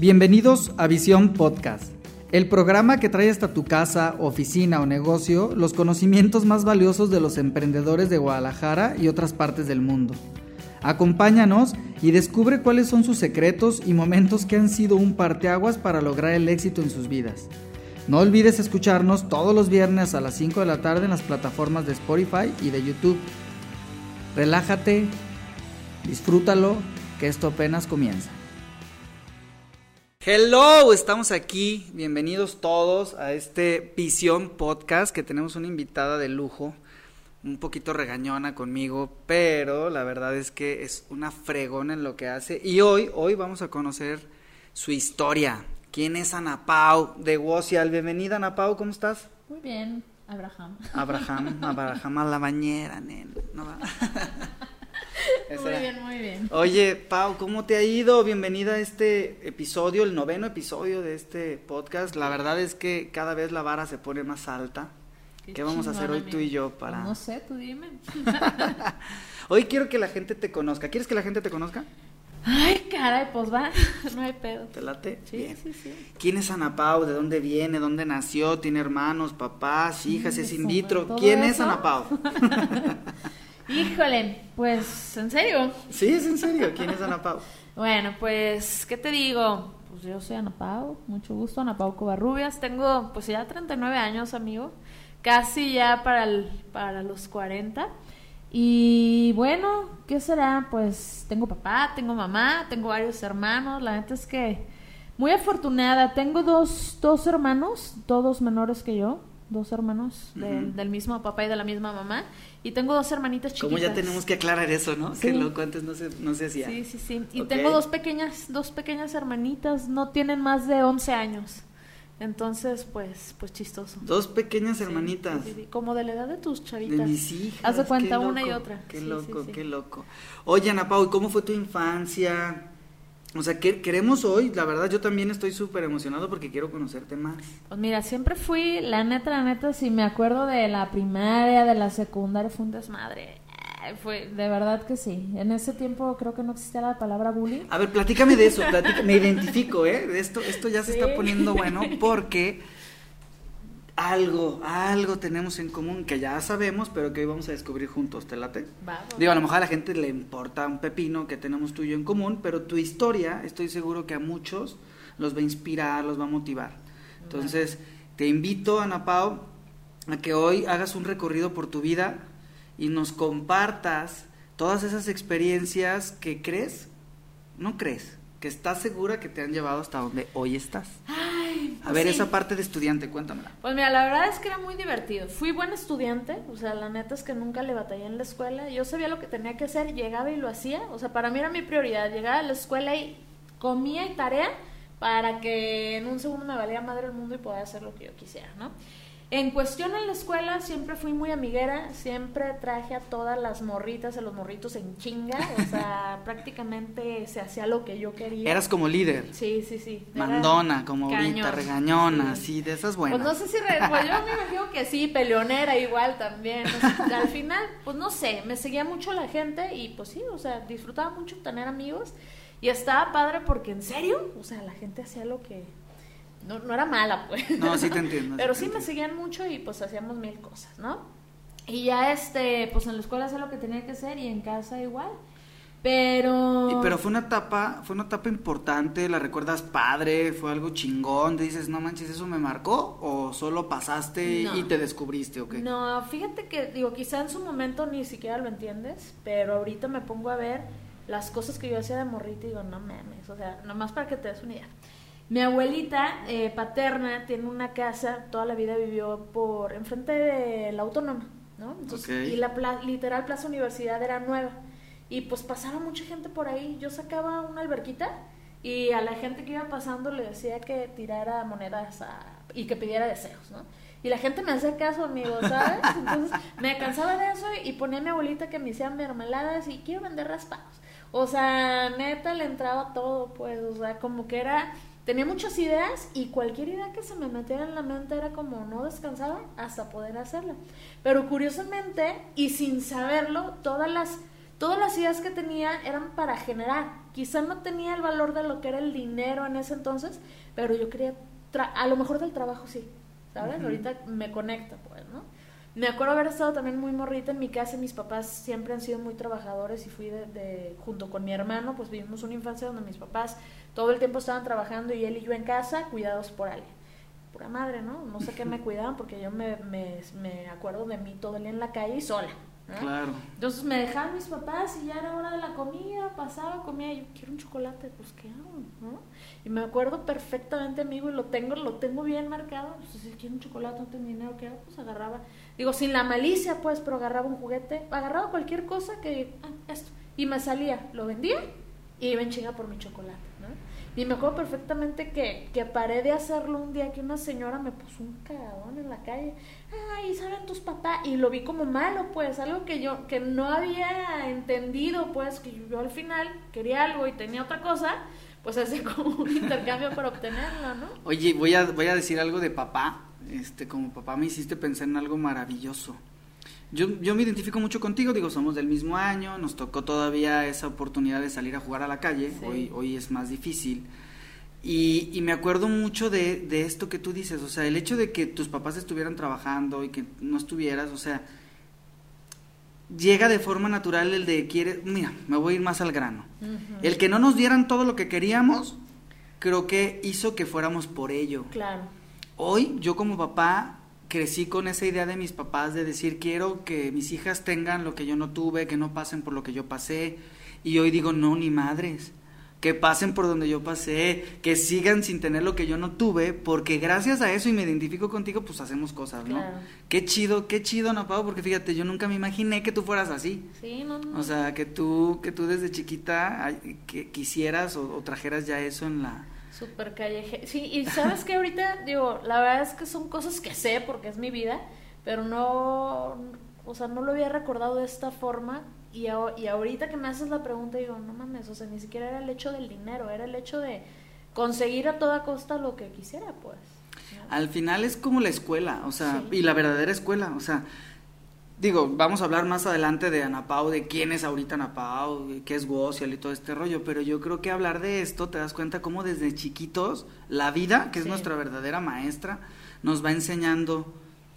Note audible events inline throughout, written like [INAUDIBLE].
Bienvenidos a Visión Podcast, el programa que trae hasta tu casa, oficina o negocio los conocimientos más valiosos de los emprendedores de Guadalajara y otras partes del mundo. Acompáñanos y descubre cuáles son sus secretos y momentos que han sido un parteaguas para lograr el éxito en sus vidas. No olvides escucharnos todos los viernes a las 5 de la tarde en las plataformas de Spotify y de YouTube. Relájate, disfrútalo, que esto apenas comienza. Hello, estamos aquí. Bienvenidos todos a este Visión Podcast que tenemos una invitada de lujo, un poquito regañona conmigo, pero la verdad es que es una fregona en lo que hace. Y hoy, hoy vamos a conocer su historia. ¿Quién es Ana Pau de Wosial? Bienvenida Ana Pau, ¿cómo estás? Muy bien, Abraham. Abraham, Abraham a la bañera, nen. No va. [LAUGHS] muy bien, muy bien. Oye, Pau, ¿cómo te ha ido? Bienvenida a este episodio, el noveno episodio de este podcast. La verdad es que cada vez la vara se pone más alta. Qué, vamos a hacer hoy tú y yo para...? No sé, tú dime. [LAUGHS] hoy quiero que la gente te conozca. ¿Quieres que la gente te conozca? Ay, caray, pues va, [LAUGHS] no hay pedo. ¿Te late? Sí, sí, sí. ¿Quién es Ana Pau? ¿De dónde viene? ¿Dónde nació? ¿Tiene hermanos, papás, hijas? ¿Es in vitro? ¿Quién es Ana Pau? [LAUGHS] Híjole, pues, ¿en serio? Sí, es en serio. ¿Quién es Ana Pau? [LAUGHS] bueno, pues, ¿qué te digo? Pues yo soy Ana Pau, mucho gusto, Ana Pau Covarrubias. Tengo, pues, ya 39 años, amigo. Casi ya para, el, para los 40. Y bueno, ¿qué será? Pues tengo papá, tengo mamá, tengo varios hermanos. La neta es que muy afortunada. Tengo dos, dos hermanos, todos menores que yo. Dos hermanos del mismo papá y de la misma mamá. Y tengo dos hermanitas chiquitas. Como ya tenemos que aclarar eso, ¿no? Que loco antes no se, no se hacía. Sí, sí, sí. Y tengo dos pequeñas, dos pequeñas hermanitas, no tienen más de 11 años. Entonces, pues, pues chistoso. Dos pequeñas hermanitas. como de la edad de tus chavitas. De mis hijas. Haz de cuenta una y otra. Qué loco, qué loco. Oye, Ana Pau, ¿cómo fue tu infancia? O sea, ¿qué queremos hoy, la verdad yo también estoy súper emocionado porque quiero conocerte más. Pues mira, siempre fui, la neta, la neta, si me acuerdo de la primaria, de la secundaria, fue un desmadre. Fue, de verdad que sí. En ese tiempo creo que no existía la palabra bullying. A ver, platícame de eso, me identifico, ¿eh? Esto, esto ya se está poniendo bueno [LAUGHS] porque algo, algo tenemos en común que ya sabemos, pero que hoy vamos a descubrir juntos, ¿te late? Digo, a lo mejor a la gente le importa un pepino que tenemos tú y yo en común, pero tu historia estoy seguro que a muchos los va a inspirar, los va a motivar. Entonces, te invito, Ana Pau, a que hoy hagas un recorrido por tu vida y nos compartas todas esas experiencias que crees, no crees, que estás segura que te han llevado hasta donde hoy estás. Ay, a ver, esa parte de estudiante, cuéntamela. Pues mira, la verdad es que era muy divertido. Fui buen estudiante, o sea, la neta es que nunca le batallé en la escuela. Yo sabía lo que tenía que hacer, llegaba y lo hacía. O sea, para mí era mi prioridad, llegar a la escuela y comía y tarea para que en un segundo me valía madre el mundo y poder hacer lo que yo quisiera, ¿no? En cuestión en la escuela siempre fui muy amiguera, siempre traje a todas las morritas, a los morritos en chinga, o sea, [LAUGHS] prácticamente se hacía lo que yo quería. Eras como líder. Sí, sí, sí. Mandona, como ahorita, regañona, sí. de esas buenas. Pues no sé si, pues yo me imagino que sí, peleonera igual también. al final, pues no sé, me seguía mucho la gente y pues sí, o sea, disfrutaba mucho tener amigos y estaba padre porque en serio, o sea, la gente hacía lo que no, no era mala, pues. No, sí te entiendo. Pero sí, me seguían mucho y pues hacíamos mil cosas, ¿no? Y ya este, pues en la escuela hacía lo que tenía que hacer y en casa igual. Pero... pero fue una etapa, fue una etapa importante, ¿la recuerdas padre? ¿Fue algo chingón? ¿Te dices, no manches, eso me marcó? ¿O solo pasaste y te descubriste o qué? No, fíjate que, digo, quizá en su momento ni siquiera lo entiendes, pero ahorita me pongo a ver las cosas que yo hacía de morrita y digo, no mames, o sea, nomás para que te des una idea. Mi abuelita eh, paterna tiene una casa, toda la vida vivió por enfrente de la autónoma, ¿no? Y la literal Plaza Universidad era nueva. Y pues pasaba mucha gente por ahí. Yo sacaba una alberquita y a la gente que iba pasando le decía que tirara monedas y que pidiera deseos, ¿no? Y la gente me hacía caso, amigo, ¿sabes? [LAUGHS] Entonces me cansaba de eso y ponía a mi abuelita que me hiciera mermeladas y quiero vender raspados. O sea, neta le entraba todo, pues, o sea, como que era tenía muchas ideas y cualquier idea que se me metiera en la mente era como no descansaba hasta poder hacerla. Pero curiosamente y sin saberlo, todas las, todas las ideas que tenía eran para generar. quizá no tenía el valor de lo que era el dinero en ese entonces, pero yo quería, a lo mejor del trabajo sí, ¿sabes? Ahorita me conecta, pues, ¿no? Me acuerdo haber estado también muy morrita en mi casa, mis papás siempre han sido muy trabajadores y fui de, junto con mi hermano, pues vivimos una infancia donde mis papás todo el tiempo estaban trabajando y él y yo en casa, cuidados por alguien. Pura madre, ¿no? No sé qué me cuidaban porque yo me, me, me acuerdo de mí todo el día en la calle y sola. Claro. Entonces me dejaban mis papás y ya era hora de la comida, pasaba, comía, y yo quiero un chocolate, pues ¿qué hago? ¿no? Y me acuerdo perfectamente, amigo, y lo tengo, lo tengo bien marcado, pues si quiero un chocolate, no tengo dinero, ¿qué hago? Pues agarraba, digo, sin la malicia, pues, pero agarraba un juguete, agarraba cualquier cosa que, ah, esto, y me salía, lo vendía y iba en chinga por mi chocolate. Y me acuerdo perfectamente que, que paré de hacerlo un día que una señora me puso un cagadón en la calle. Ay, ¿saben tus papás? Y lo vi como malo, pues, algo que yo, que no había entendido, pues, que yo al final quería algo y tenía otra cosa, pues [LAUGHS] hacía como un intercambio para obtenerlo, ¿no? Oye, voy a, voy a decir algo de papá. Este, como papá me hiciste pensar en algo maravilloso. Yo, yo me identifico mucho contigo, digo, somos del mismo año, nos tocó todavía esa oportunidad de salir a jugar a la calle, hoy, hoy es más difícil. Y, y me acuerdo mucho de, de, esto que tú dices, o sea, el hecho de que tus papás estuvieran trabajando y que no estuvieras, o sea, llega de forma natural el de quiere, mira, me voy a ir más al grano. El que no nos dieran todo lo que queríamos, creo que hizo que fuéramos por ello. Claro. Hoy yo como papá crecí con esa idea de mis papás de decir quiero que mis hijas tengan lo que yo no tuve, que no pasen por lo que yo pasé. Y hoy digo, no, ni madres. Que pasen por donde yo pasé, que sigan sin tener lo que yo no tuve, porque gracias a eso y me identifico contigo, pues hacemos cosas, ¿no? Qué chido, qué chido, ¿no, Pau? Porque fíjate, yo nunca me imaginé que tú fueras así. Sí, no, no. O sea, que tú, que tú desde chiquita que quisieras o trajeras ya eso en la, Súper calleje. Sí, y sabes que ahorita, [LAUGHS] digo, la verdad es que son cosas que sé porque es mi vida, pero no, o sea, no lo había recordado de esta forma. Y, y ahorita que me haces la pregunta, digo, no mames, o sea, ni siquiera era el hecho del dinero, era el hecho de conseguir a toda costa lo que quisiera, pues. Al final es como la escuela, o sea, y la verdadera escuela, o sea, digo, vamos a hablar más adelante de Anapau, de quién es ahorita Anapau, qué es Woziel y todo este rollo, pero yo creo que hablar de esto te das cuenta cómo desde chiquitos la vida, que es nuestra verdadera maestra, nos va enseñando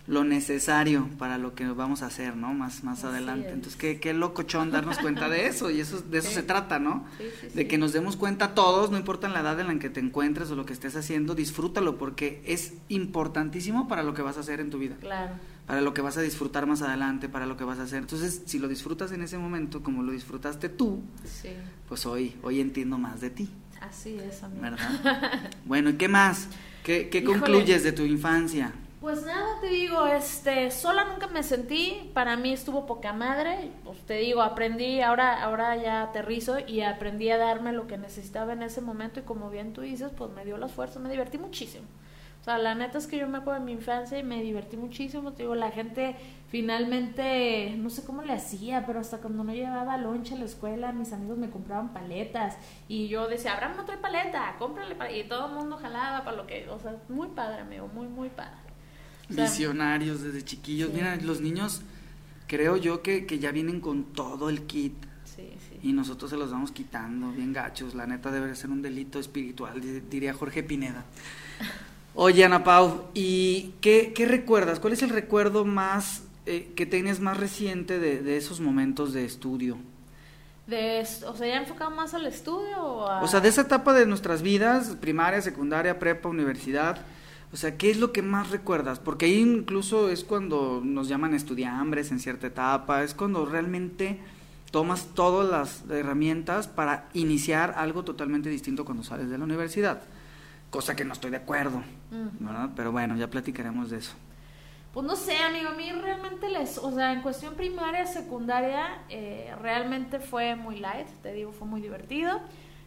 lo necesario para lo que vamos a hacer, ¿no? Más, más adelante. Entonces, qué, qué locochón darnos cuenta de eso, y eso, de eso se trata, ¿no? de que nos demos cuenta todos, no importa la edad en la que te encuentres o lo que estés haciendo, disfrútalo, porque es importantísimo para lo que vas a hacer en tu vida. Claro para lo que vas a disfrutar más adelante, para lo que vas a hacer. Entonces, si lo disfrutas en ese momento, como lo disfrutaste tú, pues hoy, hoy entiendo más de ti. Así es, amigo. ¿Verdad? [LAUGHS] bueno, ¿y qué más? ¿Qué, qué concluyes de tu infancia? Pues nada, te digo, este, sola nunca me sentí, para mí estuvo poca madre, pues te digo, aprendí, ahora, ahora ya aterrizo y aprendí a darme lo que necesitaba en ese momento y como bien tú dices, pues me dio las fuerzas, me divertí muchísimo. O sea, la neta es que yo me acuerdo de mi infancia y me divertí muchísimo. Te digo, la gente finalmente, no sé cómo le hacía, pero hasta cuando no llevaba lonche a la escuela, mis amigos me compraban paletas. Y yo decía, Abraham, no trae paleta, cómprale paleta. Y todo el mundo jalaba para lo que, o sea, muy padre, amigo, muy, muy padre. Visionarios desde chiquillos. Mira, los niños, creo yo que, que ya vienen con todo el kit. Sí, sí. Y nosotros se los vamos quitando, bien gachos. La neta debe ser un delito espiritual, diría Jorge Pineda. Oye, Ana Pau, ¿y qué, recuerdas? ¿Cuál es el recuerdo más eh, que tienes más reciente de, esos momentos de estudio? De, o sea, ya enfocado más al estudio o O sea, de esa etapa de nuestras vidas, primaria, secundaria, prepa, universidad, o sea, ¿qué es lo que más recuerdas? Porque ahí incluso es cuando nos llaman estudiambres en cierta etapa, es cuando realmente tomas todas las herramientas para iniciar algo totalmente distinto cuando sales de la universidad cosa que no estoy de acuerdo, ¿verdad? Pero bueno, ya platicaremos de eso. Pues no sé, amigo, a mí realmente les, o sea, en cuestión primaria, secundaria, eh, realmente fue muy light, te digo, fue muy divertido.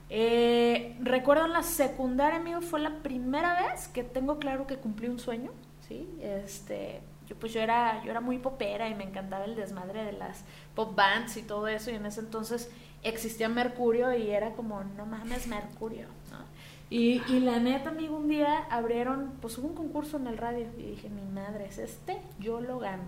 Eh, recuerdo en la secundaria, amigo, fue la primera vez que tengo claro que cumplí un sueño, ¿sí? Este, yo pues yo era, yo era muy popera y me encantaba el desmadre de las pop bands y todo eso, y en ese entonces existía Mercurio y era como, no mames, Mercurio, y, la neta, amigo, un día abrieron, pues hubo un concurso en el radio y dije, mi madre es este, yo lo gano.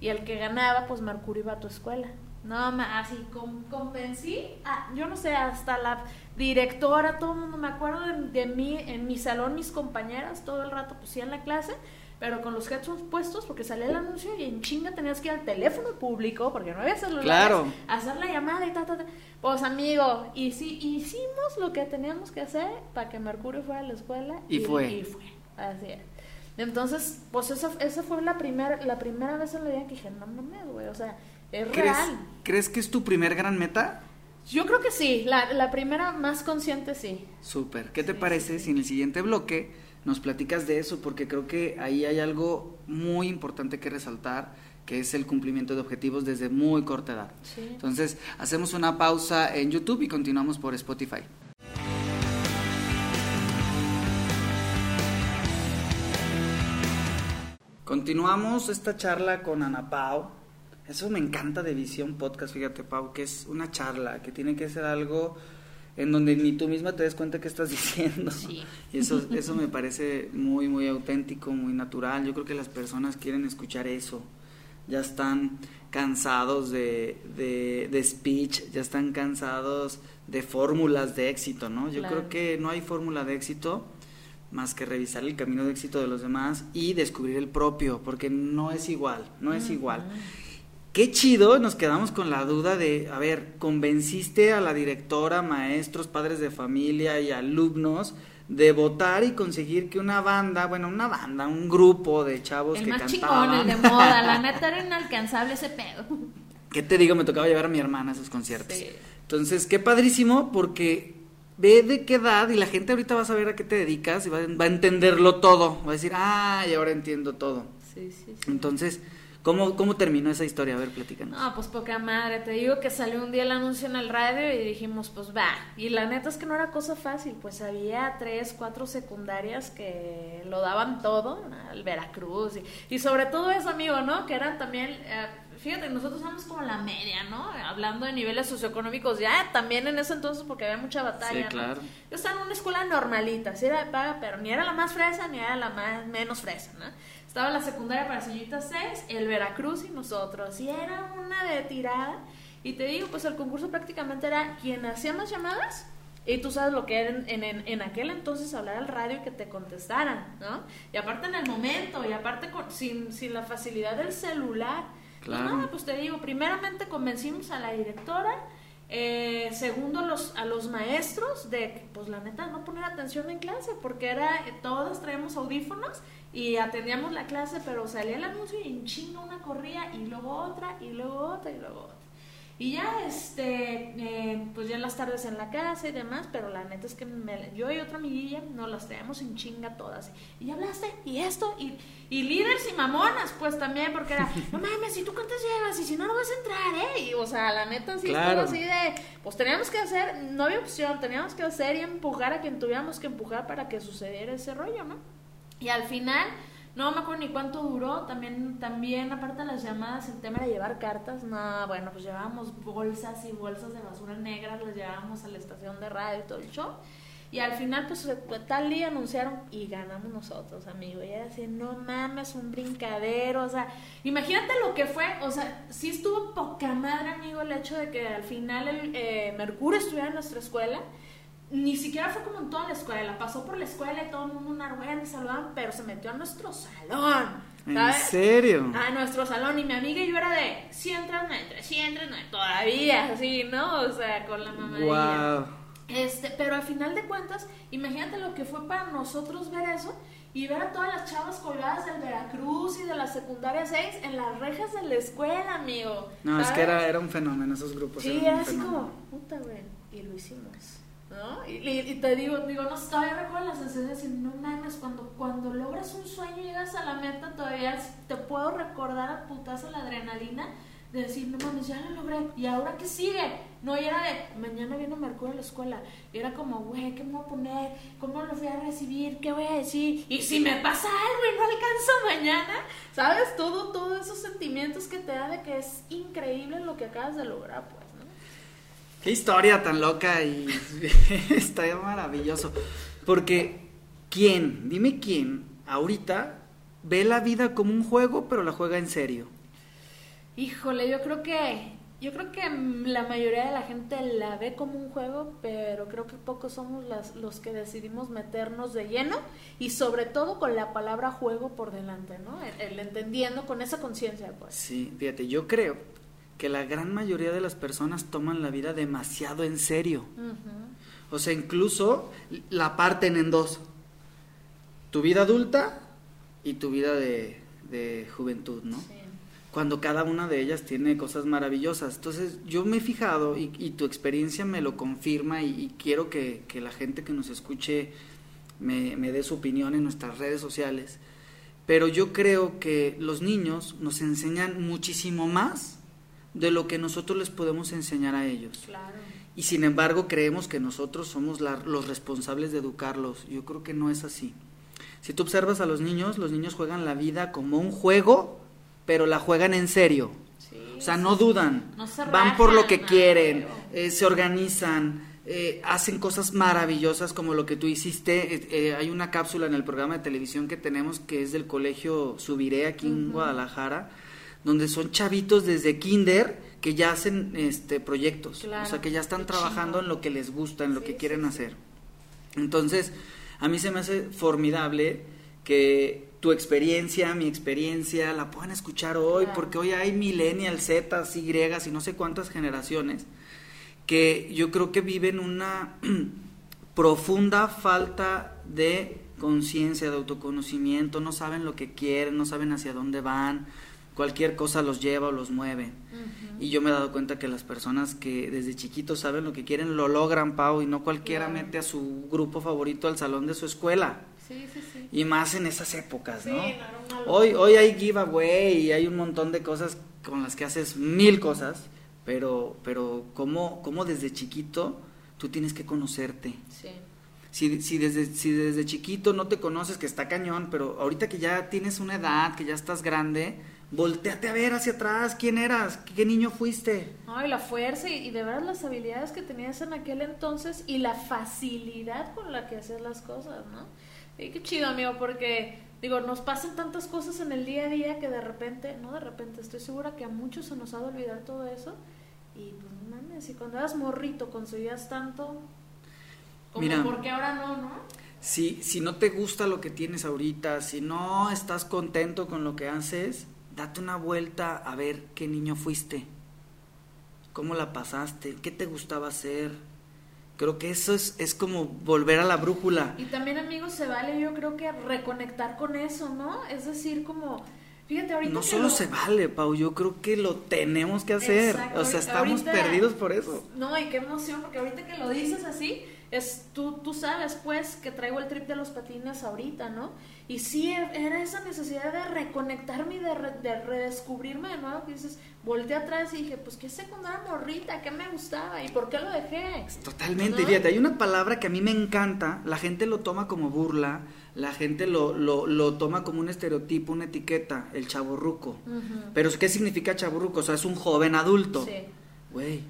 Y el que ganaba, pues Mercurio iba a tu escuela, No, así convencí, yo no sé, hasta la directora, todo el mundo, me acuerdo de, mí, en mi salón, mis compañeras, todo el rato pues la clase, pero con los headphones puestos, porque salía el anuncio y en chinga tenías que ir al teléfono público, porque no había celular claro. hacer la llamada y ta, ta, ta. Pues amigo, y sí, hicimos lo que teníamos que hacer para que Mercurio fuera a la escuela. Y, fue. Y fue, así es. Entonces, pues esa, esa fue la, primera la primera vez en la vida que dije, no mames, güey, o sea es real. ¿Crees que es tu primer gran meta? Yo creo que sí, la, la primera más consciente sí. Súper. ¿Qué te parece si en el siguiente bloque nos platicas de eso? Porque creo que ahí hay algo muy importante que resaltar, que es el cumplimiento de objetivos desde muy corta edad. Sí. Entonces, hacemos una pausa en YouTube y continuamos por Spotify. Continuamos esta charla con Ana Pau eso me encanta de Visión Podcast, fíjate, Pau, que es una charla, que tiene que ser algo en donde ni tú misma te des cuenta qué estás diciendo. Sí. Y [LAUGHS] eso, eso me parece muy, muy auténtico, muy natural. Yo creo que las personas quieren escuchar eso. Ya están cansados de, de, speech, ya están cansados de fórmulas de éxito, ¿no? Yo creo que no hay fórmula de éxito más que revisar el camino de éxito de los demás y descubrir el propio, porque no es igual, no es igual qué chido, nos quedamos con la duda de, a ver, convenciste a la directora, maestros, padres de familia y alumnos de votar y conseguir que una banda, bueno, una banda, un grupo de chavos el que más chingón, el de moda, la [LAUGHS] neta era inalcanzable ese pedo. ¿Qué te digo? Me tocaba llevar a mi hermana a esos conciertos. Entonces, qué padrísimo porque ve de qué edad y la gente ahorita va a saber a qué te dedicas y va, va a entenderlo todo. Va a decir, ah, y ahora entiendo todo. Sí, sí, sí. Entonces, ¿Cómo, ¿Cómo terminó esa historia? A ver, platícanos. No, pues poca madre. Te digo que salió un día el anuncio en el radio y dijimos, pues va. Y la neta es que no era cosa fácil. Pues había tres, cuatro secundarias que lo daban todo, al Veracruz. Y, sobre todo eso, amigo, ¿no? Que eran también... Eh, fíjate, nosotros somos como la media, ¿no? Hablando de niveles socioeconómicos, ya también en ese entonces, porque había mucha batalla. Sí, claro. Yo estaba en una escuela normalita, sí era de paga, pero ni era la más fresa ni era la más menos fresa, ¿no? Estaba la secundaria para señoritas 6, el Veracruz y nosotros. Y era una de tirada. Y te digo, pues el concurso prácticamente era quien hacía más llamadas y tú sabes lo que era en, en, en, aquel entonces hablar al radio y que te contestaran, ¿no? Y aparte en el momento, y aparte con, sin, sin la facilidad del celular. Pues claro. pues te digo, primeramente convencimos a la directora, eh, segundo los, a los maestros de pues la neta, no poner atención en clase, porque era, todos traemos audífonos y atendíamos la clase, pero salía el anuncio y en chinga una corría y luego otra y luego otra y luego otra. Y ya, este, eh, pues ya en las tardes en la casa y demás, pero la neta es que yo y otra amiguilla nos las traemos en chinga todas. Y ya hablaste, y esto, y, y líderes y mamonas, pues también, porque era, [LAUGHS] no mames, si tú cuántas llevas, y si no, no vas a entrar, ¿eh? Y, o sea, la neta sí claro. así de, pues teníamos que hacer, no había opción, teníamos que hacer y empujar a quien tuviéramos que empujar para que sucediera ese rollo, ¿no? Y al final, no me acuerdo ni cuánto duró, también, también aparte de las llamadas, el tema era llevar cartas, no, bueno, pues llevábamos bolsas y bolsas de basura negra, las llevábamos a la estación de radio y todo el show. Y al final, pues tal día anunciaron y ganamos nosotros, amigo. Y era así, no mames, un brincadero. O sea, imagínate lo que fue. O sea, sí estuvo poca madre, amigo, el hecho de que al final el eh, Mercurio estuviera en nuestra escuela ni siquiera fue como en toda la escuela, pasó por la escuela y todo el mundo una rueda y saludaban, pero se metió a nuestro salón. ¿En serio? A nuestro salón y mi amiga y yo era de, si entras, no entres, si entras, no todavía, así, ¿no? O sea, con la mamá. Wow. Este, pero al final de cuentas, imagínate lo que fue para nosotros ver eso y ver a todas las chavas colgadas del Veracruz y de la secundaria 6 en las rejas de la escuela, amigo. No, es que era, era un fenómeno esos grupos. Sí, era, así como, puta, güey, y lo hicimos. ¿No? Y, te digo, digo, no, todavía recuerdo la sensación de no mames, cuando, cuando logras un sueño y llegas a la meta, todavía te puedo recordar a putazo la adrenalina de decir, no mames, ya lo logré, ¿y ahora qué sigue? No, y era de, mañana viene Mercurio a la escuela, y era como, güey, ¿qué me voy a poner? ¿Cómo lo voy a recibir? ¿Qué voy a decir? Y si me pasa algo y no alcanzo mañana, ¿sabes? Todo, todos esos sentimientos que te da de que es increíble lo que acabas de lograr, pues. Qué historia tan loca y [LAUGHS] está maravilloso. Porque, ¿quién? Dime quién ahorita ve la vida como un juego, pero la juega en serio. Híjole, yo creo que Yo creo que la mayoría de la gente la ve como un juego, pero creo que pocos somos las, los que decidimos meternos de lleno y sobre todo con la palabra juego por delante, ¿no? El, entendiendo con esa conciencia, pues. Sí, fíjate, yo creo que la gran mayoría de las personas toman la vida demasiado en serio. O sea, incluso la parten en dos. Tu vida adulta y tu vida de, de juventud, ¿no? Sí cuando cada una de ellas tiene cosas maravillosas. Entonces yo me he fijado y, tu experiencia me lo confirma y, quiero que, la gente que nos escuche me, dé su opinión en nuestras redes sociales. Pero yo creo que los niños nos enseñan muchísimo más de lo que nosotros les podemos enseñar a ellos. Y sin embargo creemos que nosotros somos los responsables de educarlos. Yo creo que no es así. Si tú observas a los niños, los niños juegan la vida como un juego pero la juegan en serio. o sea, no dudan, van por lo que quieren, eh, se organizan, eh, hacen cosas maravillosas como lo que tú hiciste. Eh, hay una cápsula en el programa de televisión que tenemos que es del colegio Subiré aquí en Guadalajara, donde son chavitos desde kinder que ya hacen este proyectos, o sea, que ya están trabajando en lo que les gusta, en lo que quieren hacer. Entonces, a mí se me hace formidable que tu experiencia, mi experiencia, la puedan escuchar hoy, porque hoy hay millennials, Z, Y y no sé cuántas generaciones que yo creo que viven una [CLEARS THROAT] profunda falta de conciencia, de autoconocimiento, no saben lo que quieren, no saben hacia dónde van, cualquier cosa los lleva o los mueve. Y yo me he dado cuenta que las personas que desde chiquitos saben lo que quieren lo logran, Pau, y no cualquiera mete a su grupo favorito al salón de su escuela. Y más en esas épocas, ¿no? hoy, hoy hay giveaway y hay un montón de cosas con las que haces mil cosas, pero, pero como, como desde chiquito tú tienes que conocerte. Si, si, desde, si desde chiquito no te conoces, que está cañón, pero ahorita que ya tienes una edad, que ya estás grande, volteate a ver hacia atrás, quién eras, qué niño fuiste. No, y la fuerza y, de verdad las habilidades que tenías en aquel entonces y la facilidad con la que hacías las cosas, ¿no? Y qué chido, amigo, porque digo, nos pasan tantas cosas en el día a día que de repente, no de repente, estoy segura que a muchos se nos ha de olvidar todo eso. Y pues no mames, y cuando eras morrito conseguías tanto, como Mira, porque ahora no, ¿no? Si, si no te gusta lo que tienes ahorita, si no estás contento con lo que haces, date una vuelta a ver qué niño fuiste, cómo la pasaste, qué te gustaba hacer, Creo que eso es, es como volver a la brújula. Y también, amigos, se vale, yo creo que reconectar con eso, ¿no? Es decir, como, fíjate, ahorita. No solo se vale, Pau, yo creo que lo tenemos que hacer. O sea, estamos perdidos por eso. No, y qué emoción, porque ahorita que lo dices así, es tú, tú sabes, pues, que traigo el trip de los patines ahorita, ¿no? Y sí, era esa necesidad de reconectarme y de, de redescubrirme de nuevo, que dices, volteé atrás y dije, pues, ¿qué secundaria morrita? ¿Qué me gustaba? ¿Y por qué lo dejé? Totalmente, fíjate, hay una palabra que a mí me encanta, la gente lo toma como burla, la gente lo, lo, lo toma como un estereotipo, una etiqueta, el chaborruco. Pero, ¿qué significa chaborruco? O sea, es un joven adulto. Sí. Güey,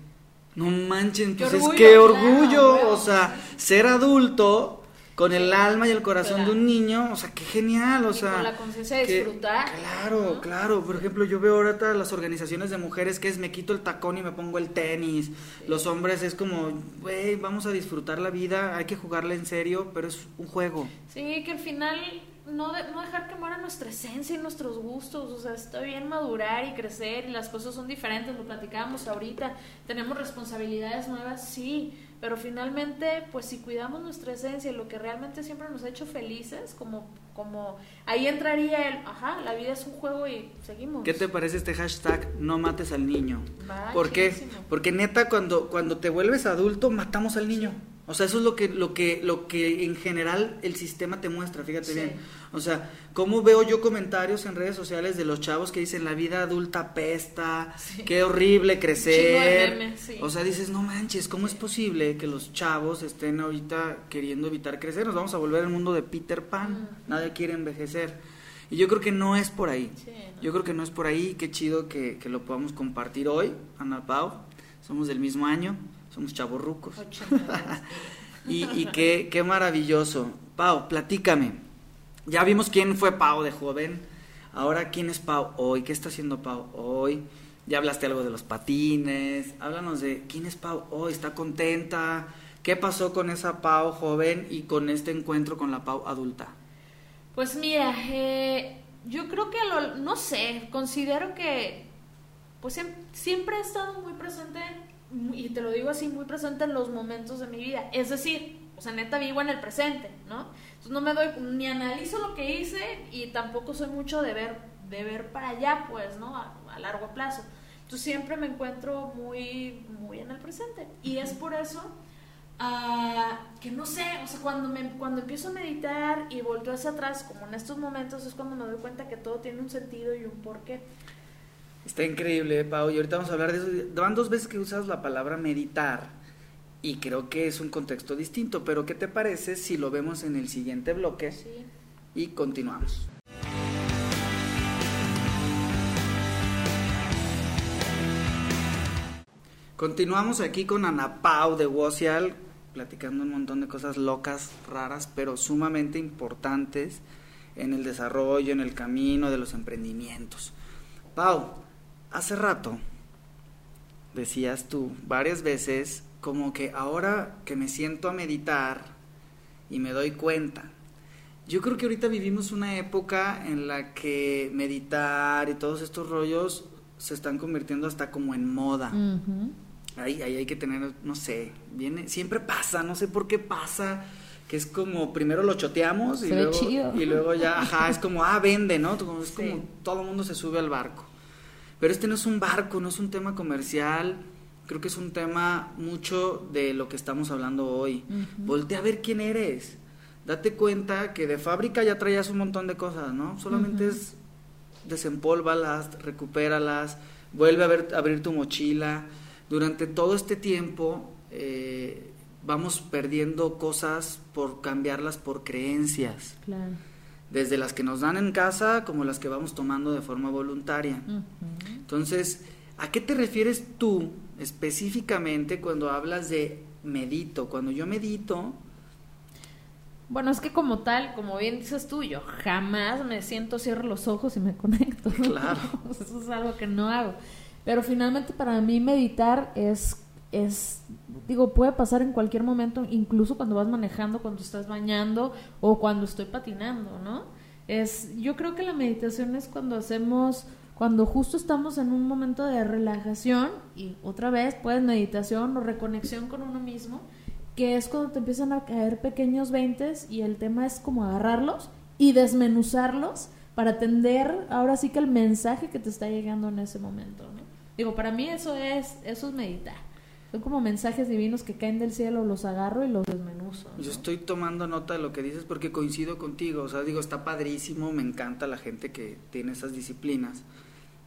no manchen, pues es que orgullo, o sea, ser adulto con el alma y el corazón de un niño, o sea, qué genial, o sea. Con la conciencia de disfrutar. Claro, claro. Por ejemplo, yo veo ahorita las organizaciones de mujeres que es me quito el tacón y me pongo el tenis. Los hombres es como, güey, vamos a disfrutar la vida, hay que jugarla en serio, pero es un juego. Sí, que al final no, no dejar que muera nuestra esencia y nuestros gustos, o sea, está bien madurar y crecer y las cosas son diferentes, lo platicábamos ahorita, tenemos responsabilidades nuevas, sí, pero finalmente, pues si cuidamos nuestra esencia y lo que realmente siempre nos ha hecho felices, como, como ahí entraría el, ajá, la vida es un juego y seguimos. ¿Qué te parece este hashtag no mates al niño? ¿Por qué? Porque neta, cuando, cuando te vuelves adulto, matamos al niño. O sea, eso es lo que, lo que, lo que en general el sistema te muestra, fíjate bien. O sea, ¿cómo veo yo comentarios en redes sociales de los chavos que dicen la vida adulta pesta, qué horrible crecer? O sea, dices, no manches, ¿cómo es posible que los chavos estén ahorita queriendo evitar crecer? Nos vamos a volver al mundo de Peter Pan, nadie quiere envejecer. Y yo creo que no es por ahí. Yo creo que no es por ahí. Qué chido que, que lo podamos compartir hoy, Ana Pau. Somos del mismo año somos chavorrucos. [LAUGHS] y y qué, qué maravilloso. Pau, platícame. Ya vimos quién fue Pau de joven. Ahora, ¿quién es Pau hoy? ¿Qué está haciendo Pau hoy? Ya hablaste algo de los patines. Háblanos de quién es Pau hoy, está contenta. ¿Qué pasó con esa Pau joven y con este encuentro con la Pau adulta? Pues mira, eh, yo creo que, lo, no sé, considero que pues siempre he estado muy presente, y te lo digo así, muy presente en los momentos de mi vida. Es decir, o sea, neta vivo en el presente, ¿no? Entonces no me doy, ni analizo lo que hice y tampoco soy mucho de ver, de ver para allá, pues, ¿no? A, largo plazo. Entonces siempre me encuentro muy, muy en el presente. Y es por eso ah, que no sé, o sea, cuando, me, cuando empiezo a meditar y volteo hacia atrás, como en estos momentos, es cuando me doy cuenta que todo tiene un sentido y un porqué. Está increíble, Pau. Y ahorita vamos a hablar de eso. Van dos veces que usas la palabra meditar. Y creo que es un contexto distinto. Pero ¿qué te parece si lo vemos en el siguiente bloque? Sí. Y continuamos. Continuamos aquí con Ana Pau de Wocial, platicando un montón de cosas locas, raras, pero sumamente importantes en el desarrollo, en el camino de los emprendimientos. Pau, Hace rato decías tú varias veces como que ahora que me siento a meditar y me doy cuenta. Yo creo que ahorita vivimos una época en la que meditar y todos estos rollos se están convirtiendo hasta como en moda. ahí, ahí, hay que tener, no sé, viene, siempre pasa, no sé por qué pasa, que es como primero lo choteamos y, luego, y luego ya, ajá, es como, ah, vende, ¿no? Es como todo el mundo se sube al barco. Pero este no es un barco, no es un tema comercial, creo que es un tema mucho de lo que estamos hablando hoy. Voltea a ver quién eres. Date cuenta que de fábrica ya traías un montón de cosas, ¿no? Solamente es desempólvalas, recupéralas, vuelve a, ver, abrir tu mochila. Durante todo este tiempo eh, vamos perdiendo cosas por cambiarlas por creencias. Claro desde las que nos dan en casa como las que vamos tomando de forma voluntaria. Entonces, ¿a qué te refieres tú específicamente cuando hablas de medito? Cuando yo medito... Bueno, es que como tal, como bien dices tú, yo jamás me siento, cierro los ojos y me conecto. Claro. [LAUGHS] Eso es algo que no hago. Pero finalmente para mí meditar es es, digo, puede pasar en cualquier momento, incluso cuando vas manejando, cuando estás bañando o cuando estoy patinando, ¿no? Es, yo creo que la meditación es cuando hacemos, cuando justo estamos en un momento de relajación y otra vez, pues meditación o reconexión con uno mismo, que es cuando te empiezan a caer pequeños veintes y el tema es como agarrarlos y desmenuzarlos para atender ahora sí que el mensaje que te está llegando en ese momento, ¿no? Digo, para mí eso es, eso es meditar. Son como mensajes divinos que caen del cielo, los agarro y los desmenuzo. Yo estoy tomando nota de lo que dices porque coincido contigo. O sea, digo, está padrísimo, me encanta la gente que tiene esas disciplinas.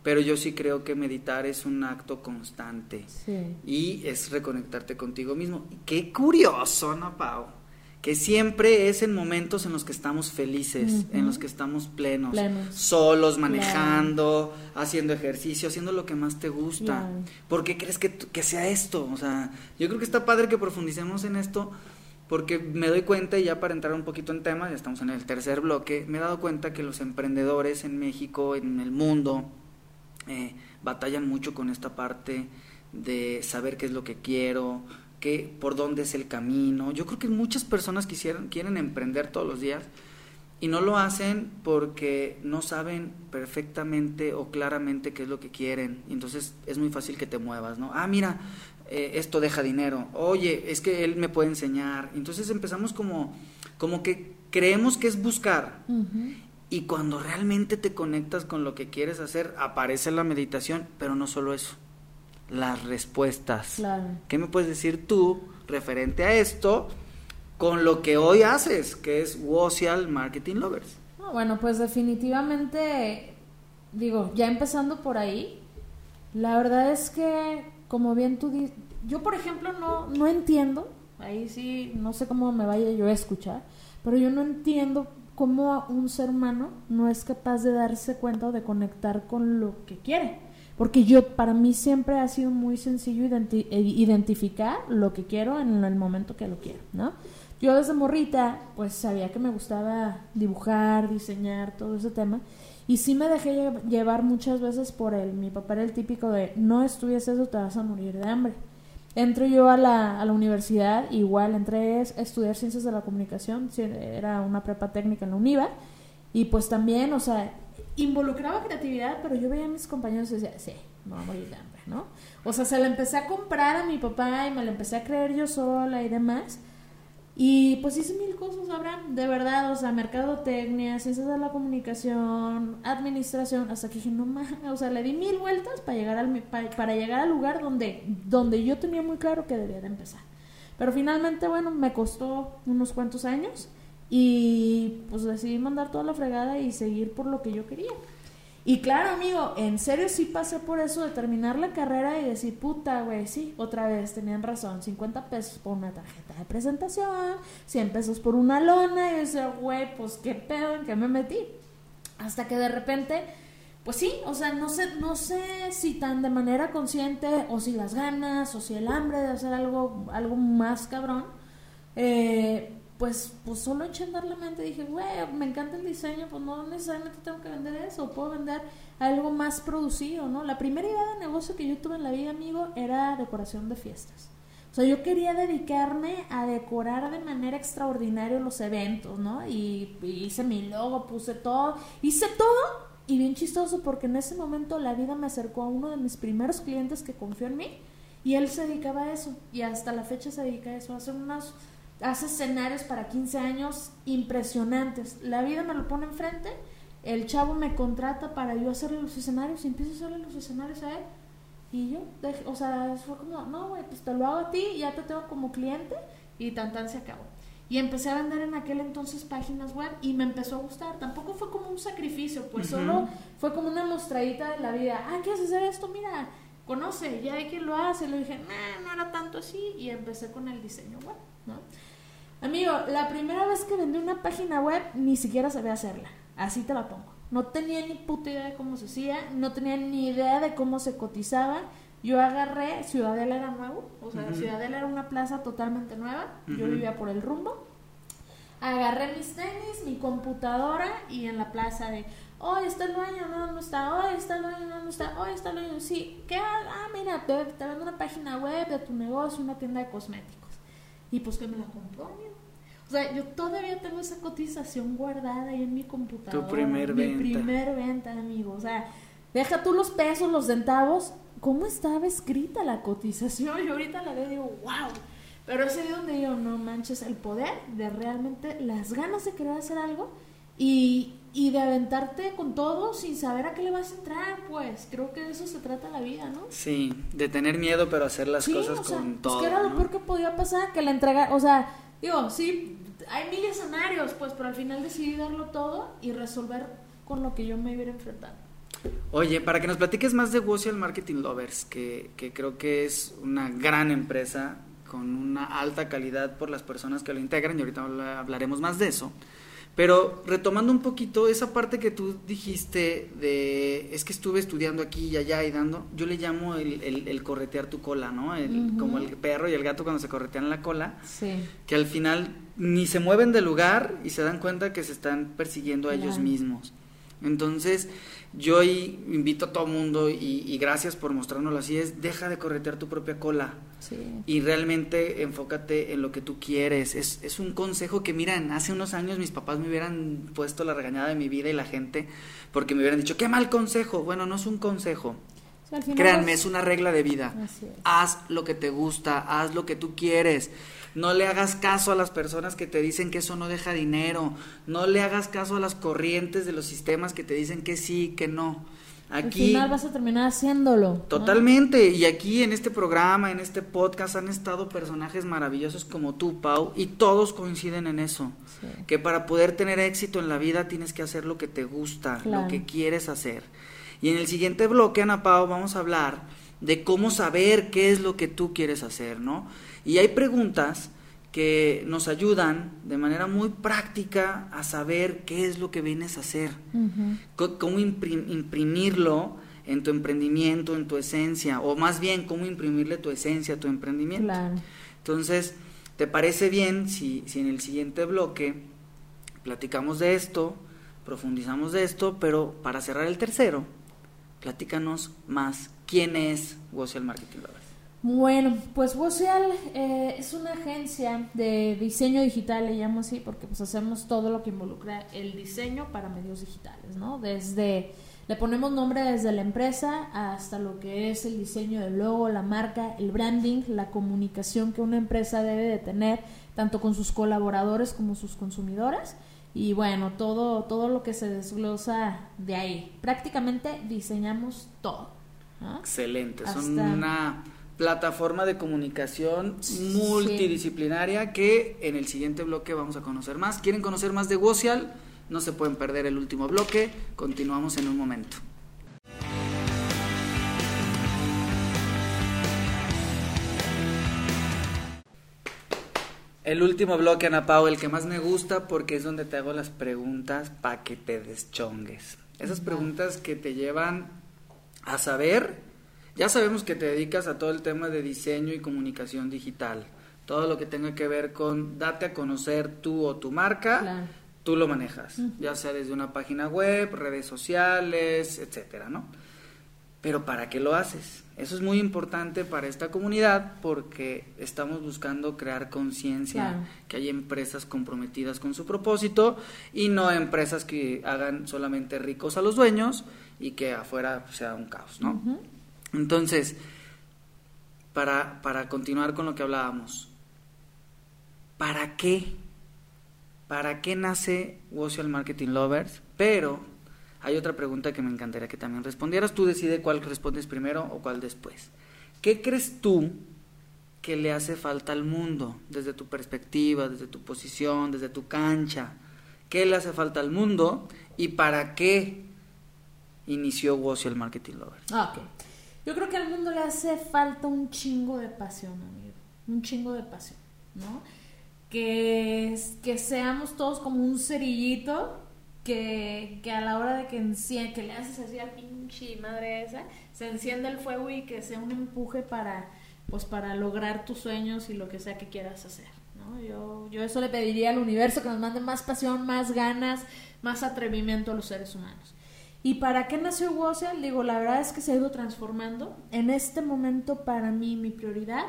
Pero yo sí creo que meditar es un acto constante. Sí. Y es reconectarte contigo mismo. Qué curioso, ¿no, Pau? Que siempre es en momentos en los que estamos felices, en los que estamos plenos, solos, manejando, haciendo ejercicio, haciendo lo que más te gusta. ¿Por qué crees que, que, sea esto? O sea, yo creo que está padre que profundicemos en esto, porque me doy cuenta, y ya para entrar un poquito en tema, ya estamos en el tercer bloque, me he dado cuenta que los emprendedores en México, en el mundo, eh, batallan mucho con esta parte de saber qué es lo que quiero, que, por dónde es el camino. Yo creo que muchas personas quisieran, quieren emprender todos los días y no lo hacen porque no saben perfectamente o claramente qué es lo que quieren. Y entonces es muy fácil que te muevas, ¿no? Ah, mira, eh, esto deja dinero. Oye, es que él me puede enseñar. Entonces empezamos como, como que creemos que es buscar. Y cuando realmente te conectas con lo que quieres hacer, aparece la meditación, pero no solo eso las respuestas. Claro. ¿Qué me puedes decir tú referente a esto con lo que hoy haces, que es Wocial Marketing Lovers? bueno, pues definitivamente, digo, ya empezando por ahí, la verdad es que, como bien tú dices, yo por ejemplo no, no entiendo, ahí sí, no sé cómo me vaya yo a escuchar, pero yo no entiendo cómo un ser humano no es capaz de darse cuenta o de conectar con lo que quiere porque yo para mí siempre ha sido muy sencillo eh, identificar lo que quiero en el momento que lo quiero, ¿no? yo desde morrita, pues sabía que me gustaba dibujar, diseñar, todo ese tema. Y sí me dejé llevar muchas veces por él. Mi papá era el típico de, no estudies eso, te vas a morir de hambre. Entro yo a la, a la universidad, igual entré a estudiar ciencias de la comunicación, era una prepa técnica en la UNIVA, y pues también, o sea, involucraba creatividad, pero yo veía a mis compañeros y decía, sí, me voy a morir de hambre, ¿no? O sea, se la empecé a comprar a mi papá y me la empecé a creer yo sola y demás. Y pues hice mil cosas, Abraham, de verdad, o sea, mercadotecnia, ciencias de la comunicación, administración, hasta que dije, no mames, o sea, le di mil vueltas para llegar al, para, llegar al lugar donde, donde yo tenía muy claro que debía de empezar. Pero finalmente, bueno, me costó unos cuantos años y pues decidí mandar toda la fregada y seguir por lo que yo quería. Y claro, amigo, en serio sí pasé por eso de terminar la carrera y decir, puta, güey, sí, otra vez tenían razón, 50 pesos por una tarjeta de presentación, 100 pesos por una lona, y yo decía, güey, pues qué pedo, ¿en qué me metí? Hasta que de repente, pues sí, o sea, no sé, no sé si tan de manera consciente, o si las ganas, o si el hambre de hacer algo, algo más cabrón, eh, pues, pues solo eché a andar la mente. Dije, güey, me encanta el diseño, pues no necesariamente tengo que vender eso, puedo vender algo más producido, ¿no? La primera idea de negocio que yo tuve en la vida, amigo, era decoración de fiestas. O sea, yo quería dedicarme a decorar de manera extraordinaria los eventos, ¿no? Y, hice mi logo, puse todo, hice todo y bien chistoso porque en ese momento la vida me acercó a uno de mis primeros clientes que confió en mí y él se dedicaba a eso y hasta la fecha se dedica a eso, hace unas hace escenarios para 15 años impresionantes. La vida me lo pone enfrente, el chavo me contrata para yo hacerle los escenarios y empiezo a hacerle los escenarios a él. Y yo, o sea, fue como, no, güey, pues te lo hago a ti, ya te tengo como cliente y tan tan se acabó. Y empecé a vender en aquel entonces páginas web y me empezó a gustar. Tampoco fue como un sacrificio, pues solo fue como una mostradita de la vida. Ah, ¿quieres hacer esto? Mira, conoce, ya hay quien lo hace. Le dije, nah, no era tanto así y empecé con el diseño web, ¿no? Amigo, la primera vez que vendí una página web ni siquiera sabía hacerla. Así te la pongo. No tenía ni puta idea de cómo se hacía, no tenía ni idea de cómo se cotizaba. Yo agarré, Ciudadela era nuevo, o sea, Ciudadela era una plaza totalmente nueva. Yo vivía por el rumbo. Agarré mis tenis, mi computadora y en la plaza de, oh, está el dueño, no, no está, oh, está el dueño, no, no está, oh, está el dueño, sí, ¿qué? Ah, mira, te, te vendo una página web de tu negocio, una tienda de cosméticos. Y pues que me la compró, O sea, yo todavía tengo esa cotización guardada ahí en mi computadora. Tu primer mi venta. Mi primer venta, amigo. O sea, deja tú los pesos, los centavos. ¿Cómo estaba escrita la cotización? [LAUGHS] Yo ahorita la veo y digo, wow. Pero ese día donde yo, no manches, el poder de realmente las ganas de querer hacer algo y, y de aventarte con todo sin saber a qué le vas a entrar, pues creo que de eso se trata la vida, ¿no? Sí, de tener miedo pero hacer las cosas con todo. Pues que era lo peor que podía pasar, que la entrega, o sea, digo, sí, hay mil escenarios, pues, pero al final decidí darlo todo y resolver con lo que yo me iba a enfrentar. Oye, para que nos platiques más de Wocial Marketing Lovers, que, que creo que es una gran empresa con una alta calidad por las personas que lo integran y ahorita hablaremos más de eso. Pero retomando un poquito esa parte que tú dijiste de, es que estuve estudiando aquí y allá y dando, yo le llamo el, el, corretear tu cola, ¿no? El, Como el perro y el gato cuando se corretean la cola, sí. que al final ni se mueven del lugar y se dan cuenta que se están persiguiendo a ellos mismos. Entonces, yo invito a todo mundo y, gracias por mostrárnoslo así, es deja de corretear tu propia cola y realmente enfócate en lo que tú quieres. Es, es un consejo que, miren, hace unos años mis papás me hubieran puesto la regañada de mi vida y la gente porque me hubieran dicho, qué mal consejo. Bueno, no es un consejo. Créanme, es una regla de vida. Haz lo que te gusta, haz lo que tú quieres. No le hagas caso a las personas que te dicen que eso no deja dinero. No le hagas caso a las corrientes de los sistemas que te dicen que sí, que no. Aquí, Al final vas a terminar haciéndolo. Totalmente. Y aquí en este programa, en este podcast, han estado personajes maravillosos como tú, Pau, y todos coinciden en eso. Que para poder tener éxito en la vida tienes que hacer lo que te gusta, lo que quieres hacer. Y en el siguiente bloque, Ana Pau, vamos a hablar de cómo saber qué es lo que tú quieres hacer, ¿no? Y hay preguntas que nos ayudan de manera muy práctica a saber qué es lo que vienes a hacer, cómo imprimirlo en tu emprendimiento, en tu esencia, o más bien cómo imprimirle tu esencia a tu emprendimiento. Entonces, ¿Te parece bien si, si en el siguiente bloque platicamos de esto, profundizamos de esto, pero para cerrar el tercero, platícanos más quién es Wocial Marketing Lovers? Bueno, pues Wocial eh, es una agencia de diseño digital, le llamo así, porque pues hacemos todo lo que involucra el diseño para medios digitales, ¿no? Desde, le ponemos nombre desde la empresa hasta lo que es el diseño del logo, la marca, el branding, la comunicación que una empresa debe de tener, tanto con sus colaboradores como sus consumidores. Y bueno, todo, todo lo que se desglosa de ahí. Prácticamente diseñamos todo. Excelente, son una plataforma de comunicación multidisciplinaria que en el siguiente bloque vamos a conocer más. ¿Quieren conocer más de Wocial? No se pueden perder el último bloque. Continuamos en un momento. El último bloque, Ana Pau, el que más me gusta porque es donde te hago las preguntas para que te deschongues. Esas preguntas que te llevan a saber ya sabemos que te dedicas a todo el tema de diseño y comunicación digital. Todo lo que tenga que ver con date a conocer tú o tu marca, tú lo manejas, ya sea desde una página web, redes sociales, etcétera, ¿no? Pero ¿para qué lo haces? Eso es muy importante para esta comunidad porque estamos buscando crear conciencia, que hay empresas comprometidas con su propósito y no empresas que hagan solamente ricos a los dueños y que afuera sea un caos, ¿no? Entonces, para, para continuar con lo que hablábamos, ¿para qué? ¿Para qué nace Social Marketing Lovers? Pero hay otra pregunta que me encantaría que también respondieras. Tú decide cuál respondes primero o cuál después. ¿Qué crees tú que le hace falta al mundo desde tu perspectiva, desde tu posición, desde tu cancha? ¿Qué le hace falta al mundo y para qué inició Social Marketing Lovers? Ah, ok. Yo creo que al mundo le hace falta un chingo de pasión, amigo. Un chingo de pasión, ¿no? Que, que seamos todos como un cerillito que, que a la hora de que, enciende, que le haces así a pinche madre esa, se enciende el fuego y que sea un empuje para, pues, para lograr tus sueños y lo que sea que quieras hacer. ¿no? Yo, yo eso le pediría al universo que nos mande más pasión, más ganas, más atrevimiento a los seres humanos. ¿Y para qué nació Wocial? Digo, la verdad es que se ha ido transformando. En este momento, para mí, mi prioridad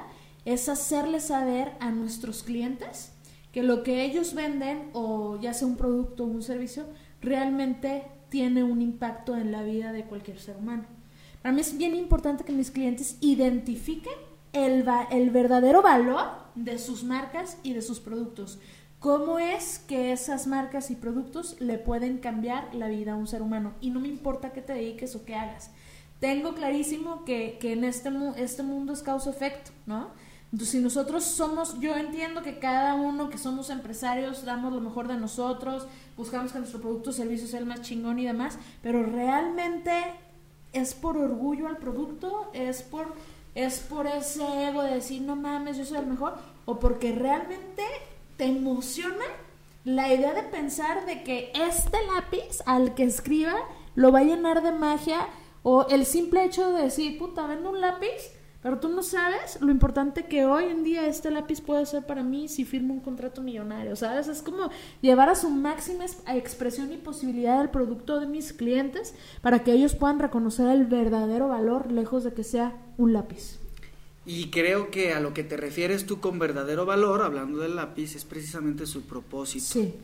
es hacerle saber a nuestros clientes que lo que ellos venden, o ya sea un producto o un servicio, realmente tiene un impacto en la vida de cualquier ser humano. Para mí es bien importante que mis clientes identifiquen el verdadero valor de sus marcas y de sus productos cómo es que esas marcas y productos le pueden cambiar la vida a un ser humano. Y no me importa qué te dediques o qué hagas. Tengo clarísimo que, en este, este mundo es causa-efecto, ¿no? Si nosotros somos, yo entiendo que cada uno que somos empresarios damos lo mejor de nosotros, buscamos que nuestro producto o servicio sea el más chingón y demás, pero realmente es por orgullo al producto, es por, es por ese ego de decir, no mames, yo soy el mejor, o porque realmente te emociona la idea de pensar de que este lápiz al que escriba lo va a llenar de magia o el simple hecho de decir, puta, vendo un lápiz, pero tú no sabes lo importante que hoy en día este lápiz puede ser para mí si firmo un contrato millonario, ¿sabes? Es como llevar a su máxima expresión y posibilidad el producto de mis clientes para que ellos puedan reconocer el verdadero valor lejos de que sea un lápiz. Y creo que a lo que te refieres tú con verdadero valor, hablando del lápiz, es precisamente su propósito. Sí.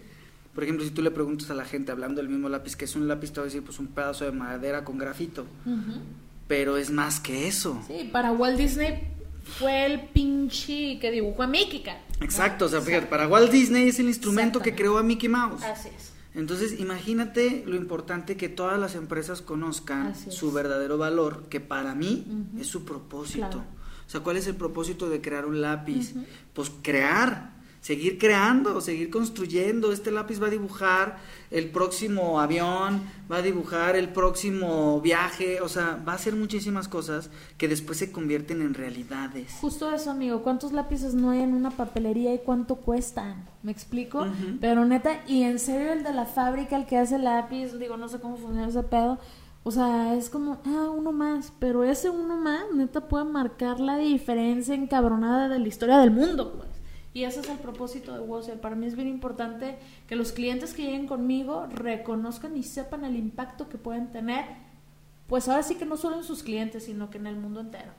Por ejemplo, si tú le preguntas a la gente hablando del mismo lápiz, que es un lápiz, te va a decir, pues un pedazo de madera con grafito. Pero es más que eso. Sí, para Walt Disney fue el pinche que dibujó a Mickey. Exacto, o sea, fíjate, para Walt Disney es el instrumento que creó a Mickey Mouse. Así es. Entonces, imagínate lo importante que todas las empresas conozcan su verdadero valor, que para mí es su propósito. O sea, ¿cuál es el propósito de crear un lápiz? Pues crear, seguir creando, seguir construyendo. Este lápiz va a dibujar el próximo avión, va a dibujar el próximo viaje, o sea, va a hacer muchísimas cosas que después se convierten en realidades. Justo eso, amigo. ¿Cuántos lápices no hay en una papelería y cuánto cuestan? ¿Me explico? Pero neta, y en serio el de la fábrica, el que hace lápiz, digo, no sé cómo funciona ese pedo o sea, es como, ah, uno más, pero ese uno más, neta, puede marcar la diferencia encabronada de la historia del mundo, pues. Y ese es el propósito de Wocial. Para mí es bien importante que los clientes que lleguen conmigo reconozcan y sepan el impacto que pueden tener, pues ahora sí que no solo en sus clientes, sino que en el mundo entero.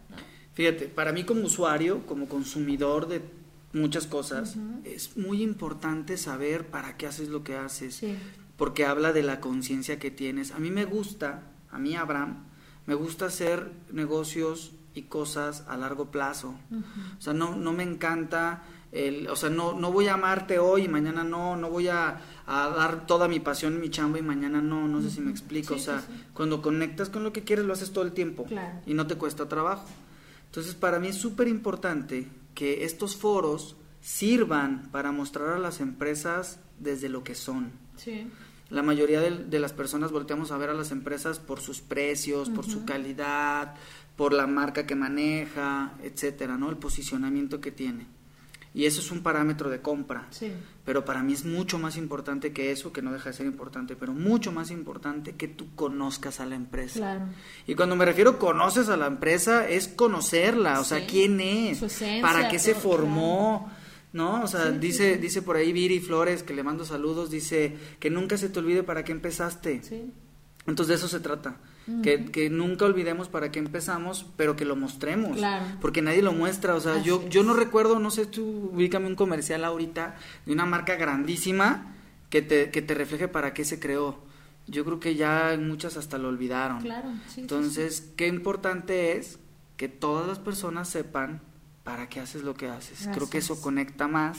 Fíjate, para mí como usuario, como consumidor de muchas cosas, es muy importante saber para qué haces lo que haces, porque habla de la conciencia que tienes. A mí me gusta, a mí Abraham, me gusta hacer negocios y cosas a largo plazo. O sea, no, no me encanta el, o sea, no, no voy a amarte hoy y mañana no, no voy a, dar toda mi pasión en mi chamba y mañana no, no sé si me explico. o sea, cuando conectas con lo que quieres lo haces todo el tiempo y no te cuesta trabajo. Entonces, para mí es súper importante que estos foros sirvan para mostrar a las empresas desde lo que son. La mayoría de, las personas volteamos a ver a las empresas por sus precios, por su calidad, por la marca que maneja, etcétera, ¿no? El posicionamiento que tiene. Y eso es un parámetro de compra. Sí. Pero para mí es mucho más importante que eso, que no deja de ser importante, pero mucho más importante que tú conozcas a la empresa. Claro. Y cuando me refiero conoces a la empresa, es conocerla, o sea, quién es, para qué se formó. ¿No? O sea, dice, dice por ahí Viri Flores, que le mando saludos, dice que nunca se te olvide para qué empezaste. Sí. Entonces de eso se trata que, nunca olvidemos para qué empezamos, pero que lo mostremos, porque nadie lo muestra, o sea, yo, yo no recuerdo, no sé, tú ubícame un comercial ahorita de una marca grandísima que te, que te refleje para qué se creó. Yo creo que ya muchas hasta lo olvidaron. Entonces, qué importante es que todas las personas sepan para qué haces lo que haces. Creo que eso conecta más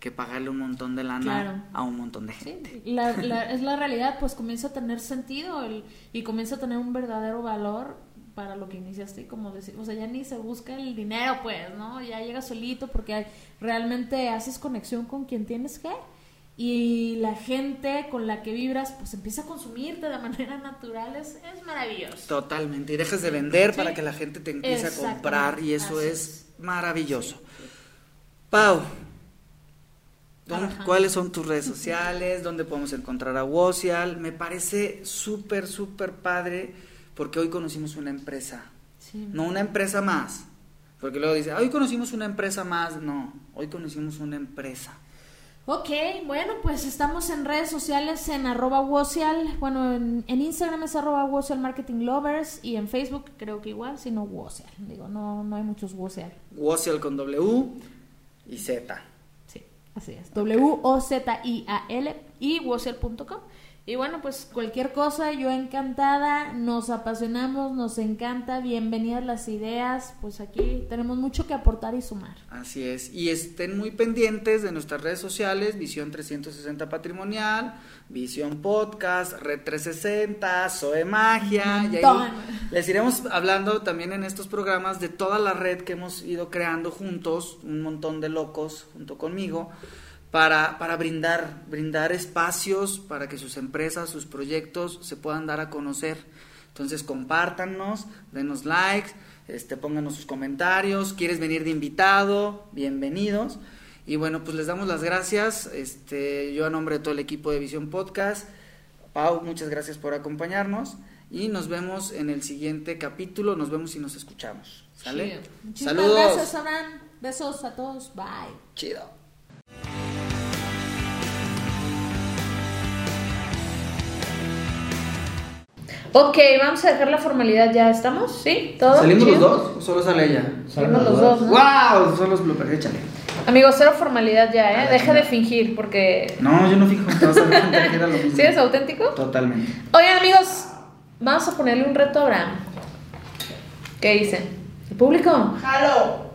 que pagarle un montón de lana a un montón de gente. la, [LAUGHS] es la realidad, pues comienza a tener sentido el, y comienza a tener un verdadero valor para lo que iniciaste, como decir, o sea, ya ni se busca el dinero, pues, ¿no? Ya llega solito porque realmente haces conexión con quien tienes que y la gente con la que vibras pues empieza a consumirte de manera natural, es, maravilloso. Totalmente, y dejes de vender para que la gente te empiece a comprar y eso es maravilloso. Pau, ¿Cuáles son tus redes sociales? ¿Dónde podemos encontrar a Wocial? Me parece súper, súper padre porque hoy conocimos una empresa. No una empresa más. Porque luego dice, hoy conocimos una empresa más. No, hoy conocimos una empresa. Ok, bueno, pues estamos en redes sociales en arroba Wocial. Bueno, en, Instagram es arroba Wocial Marketing Lovers y en Facebook creo que igual, sino Wocial. Digo, no, no hay muchos Wocial. Wocial con W y Z. Así es. W-O-Z-I-A-L y wocial.com. Y bueno, pues cualquier cosa, yo encantada, nos apasionamos, nos encanta, bienvenidas las ideas, pues aquí tenemos mucho que aportar y sumar. Así es, y estén muy pendientes de nuestras redes sociales, Visión 360 Patrimonial, Visión Podcast, Red 360, Zoe Magia, y ahí les iremos hablando también en estos programas de toda la red que hemos ido creando juntos, un montón de locos junto conmigo para, para brindar, brindar espacios para que sus empresas, sus proyectos se puedan dar a conocer. Entonces compártanos, denos likes, este, pónganos sus comentarios, quieres venir de invitado, bienvenidos. Y bueno, pues les damos las gracias, este, yo a nombre de todo el equipo de Visión Podcast, Pau, muchas gracias por acompañarnos y nos vemos en el siguiente capítulo, nos vemos y nos escuchamos. ¿Sale? Saludos. Gracias, Abraham. Besos a todos. Bye. Chido. Ok, vamos a dejar la formalidad ya. ¿Estamos? ¿Sí? ¿Todo? ¿Salimos los dos o solo sale ella? Salimos los dos. ¡Wow! Son los bloopers, échale. Amigos, cero formalidad ya, ¿eh? Deja de fingir porque. No, yo no fijo. Te vas a ver, lo mismo. ¿Sí es auténtico? Totalmente. Oigan, amigos, vamos a ponerle un reto a Abraham. ¿Qué dicen? ¿El público? ¡Halo!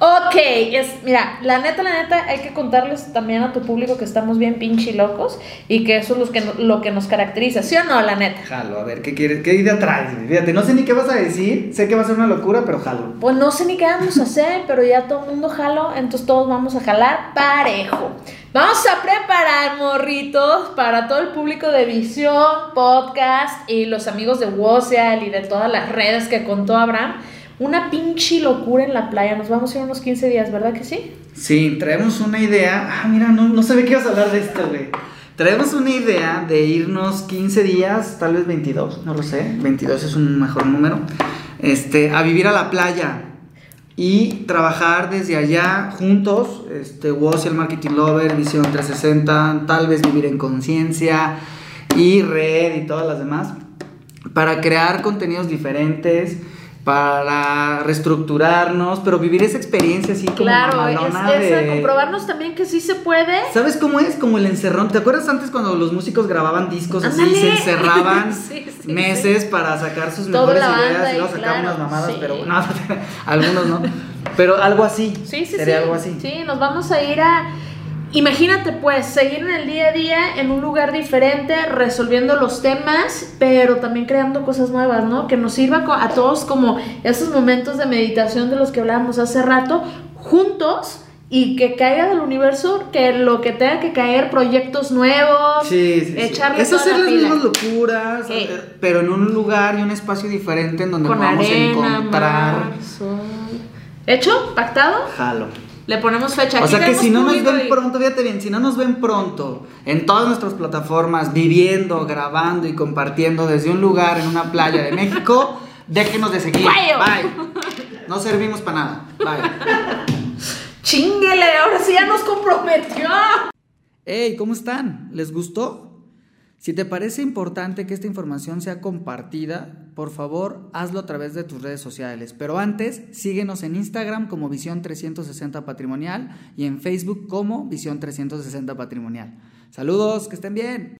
Ok, es, mira, la neta, la neta, hay que contarles también a tu público que estamos bien pinche locos y que eso es lo que, lo que nos caracteriza, ¿sí o no, la neta? Jalo, a ver, ¿qué quieres? ¿Qué idea traes? Fíjate, no sé ni qué vas a decir, sé que va a ser una locura, pero jalo. Pues no sé ni qué vamos a hacer, pero ya todo el mundo jalo, entonces todos vamos a jalar parejo. Vamos a preparar, morritos, para todo el público de Visión, Podcast y los amigos de Woseal y de todas las redes que contó Abraham una pinche locura en la playa. Nos vamos a ir unos 15 días, ¿verdad que sí? Sí, traemos una idea. Ah, mira, no, no sabía que ibas a hablar de esto, güey. Traemos una idea de irnos 15 días, tal vez 22, no lo sé. 22 es un mejor número. Este, a vivir a la playa. y trabajar desde allá juntos, este, Woz el Marketing Lover, Visión 360, tal vez vivir en conciencia y Red y todas las demás, para crear contenidos diferentes, para reestructurarnos, pero vivir esa experiencia así como Claro, es, es de- comprobarnos también que sí se puede. ¿Sabes cómo es? Como el encerrón. ¿Te acuerdas antes cuando los músicos grababan discos así y Ándale. se encerraban [LAUGHS] Sí, sí, meses para sacar sus Toda mejores la ideas y luego sacaban claro, unas mamadas, pero no, [LAUGHS] algunos no. Pero algo así. Sí, sí, Sería algo así. Sí, nos vamos a ir a. Imagínate, pues, seguir en el día a día en un lugar diferente, resolviendo los temas, pero también creando cosas nuevas, ¿no? Que nos sirva a todos como esos momentos de meditación de los que hablábamos hace rato, juntos y que caiga del universo, que lo que tenga que caer, proyectos nuevos, Sí, sí, sí. echarle Es hacer la las mismas locuras, eh, pero en un lugar y un espacio diferente en donde con nos vamos arena, a encontrar. mar. ¿Hecho? ¿Pactado? Jalo. Le ponemos fecha. O Aquí sea que si no nos ven y- pronto, fíjate bien, si no nos ven pronto en todas nuestras plataformas, viviendo, grabando y compartiendo desde un lugar en una playa de México, [LAUGHS] déjenos de seguir. Bye. No servimos para nada. Bye. Chinguele, ahora sí ya nos comprometió. Hey, ¿cómo están? ¿Les gustó? Si te parece importante que esta información sea compartida, por favor hazlo a través de tus redes sociales. Pero antes, síguenos en Instagram como Visión 360 Patrimonial y en Facebook como Visión 360 Patrimonial. Saludos, que estén bien.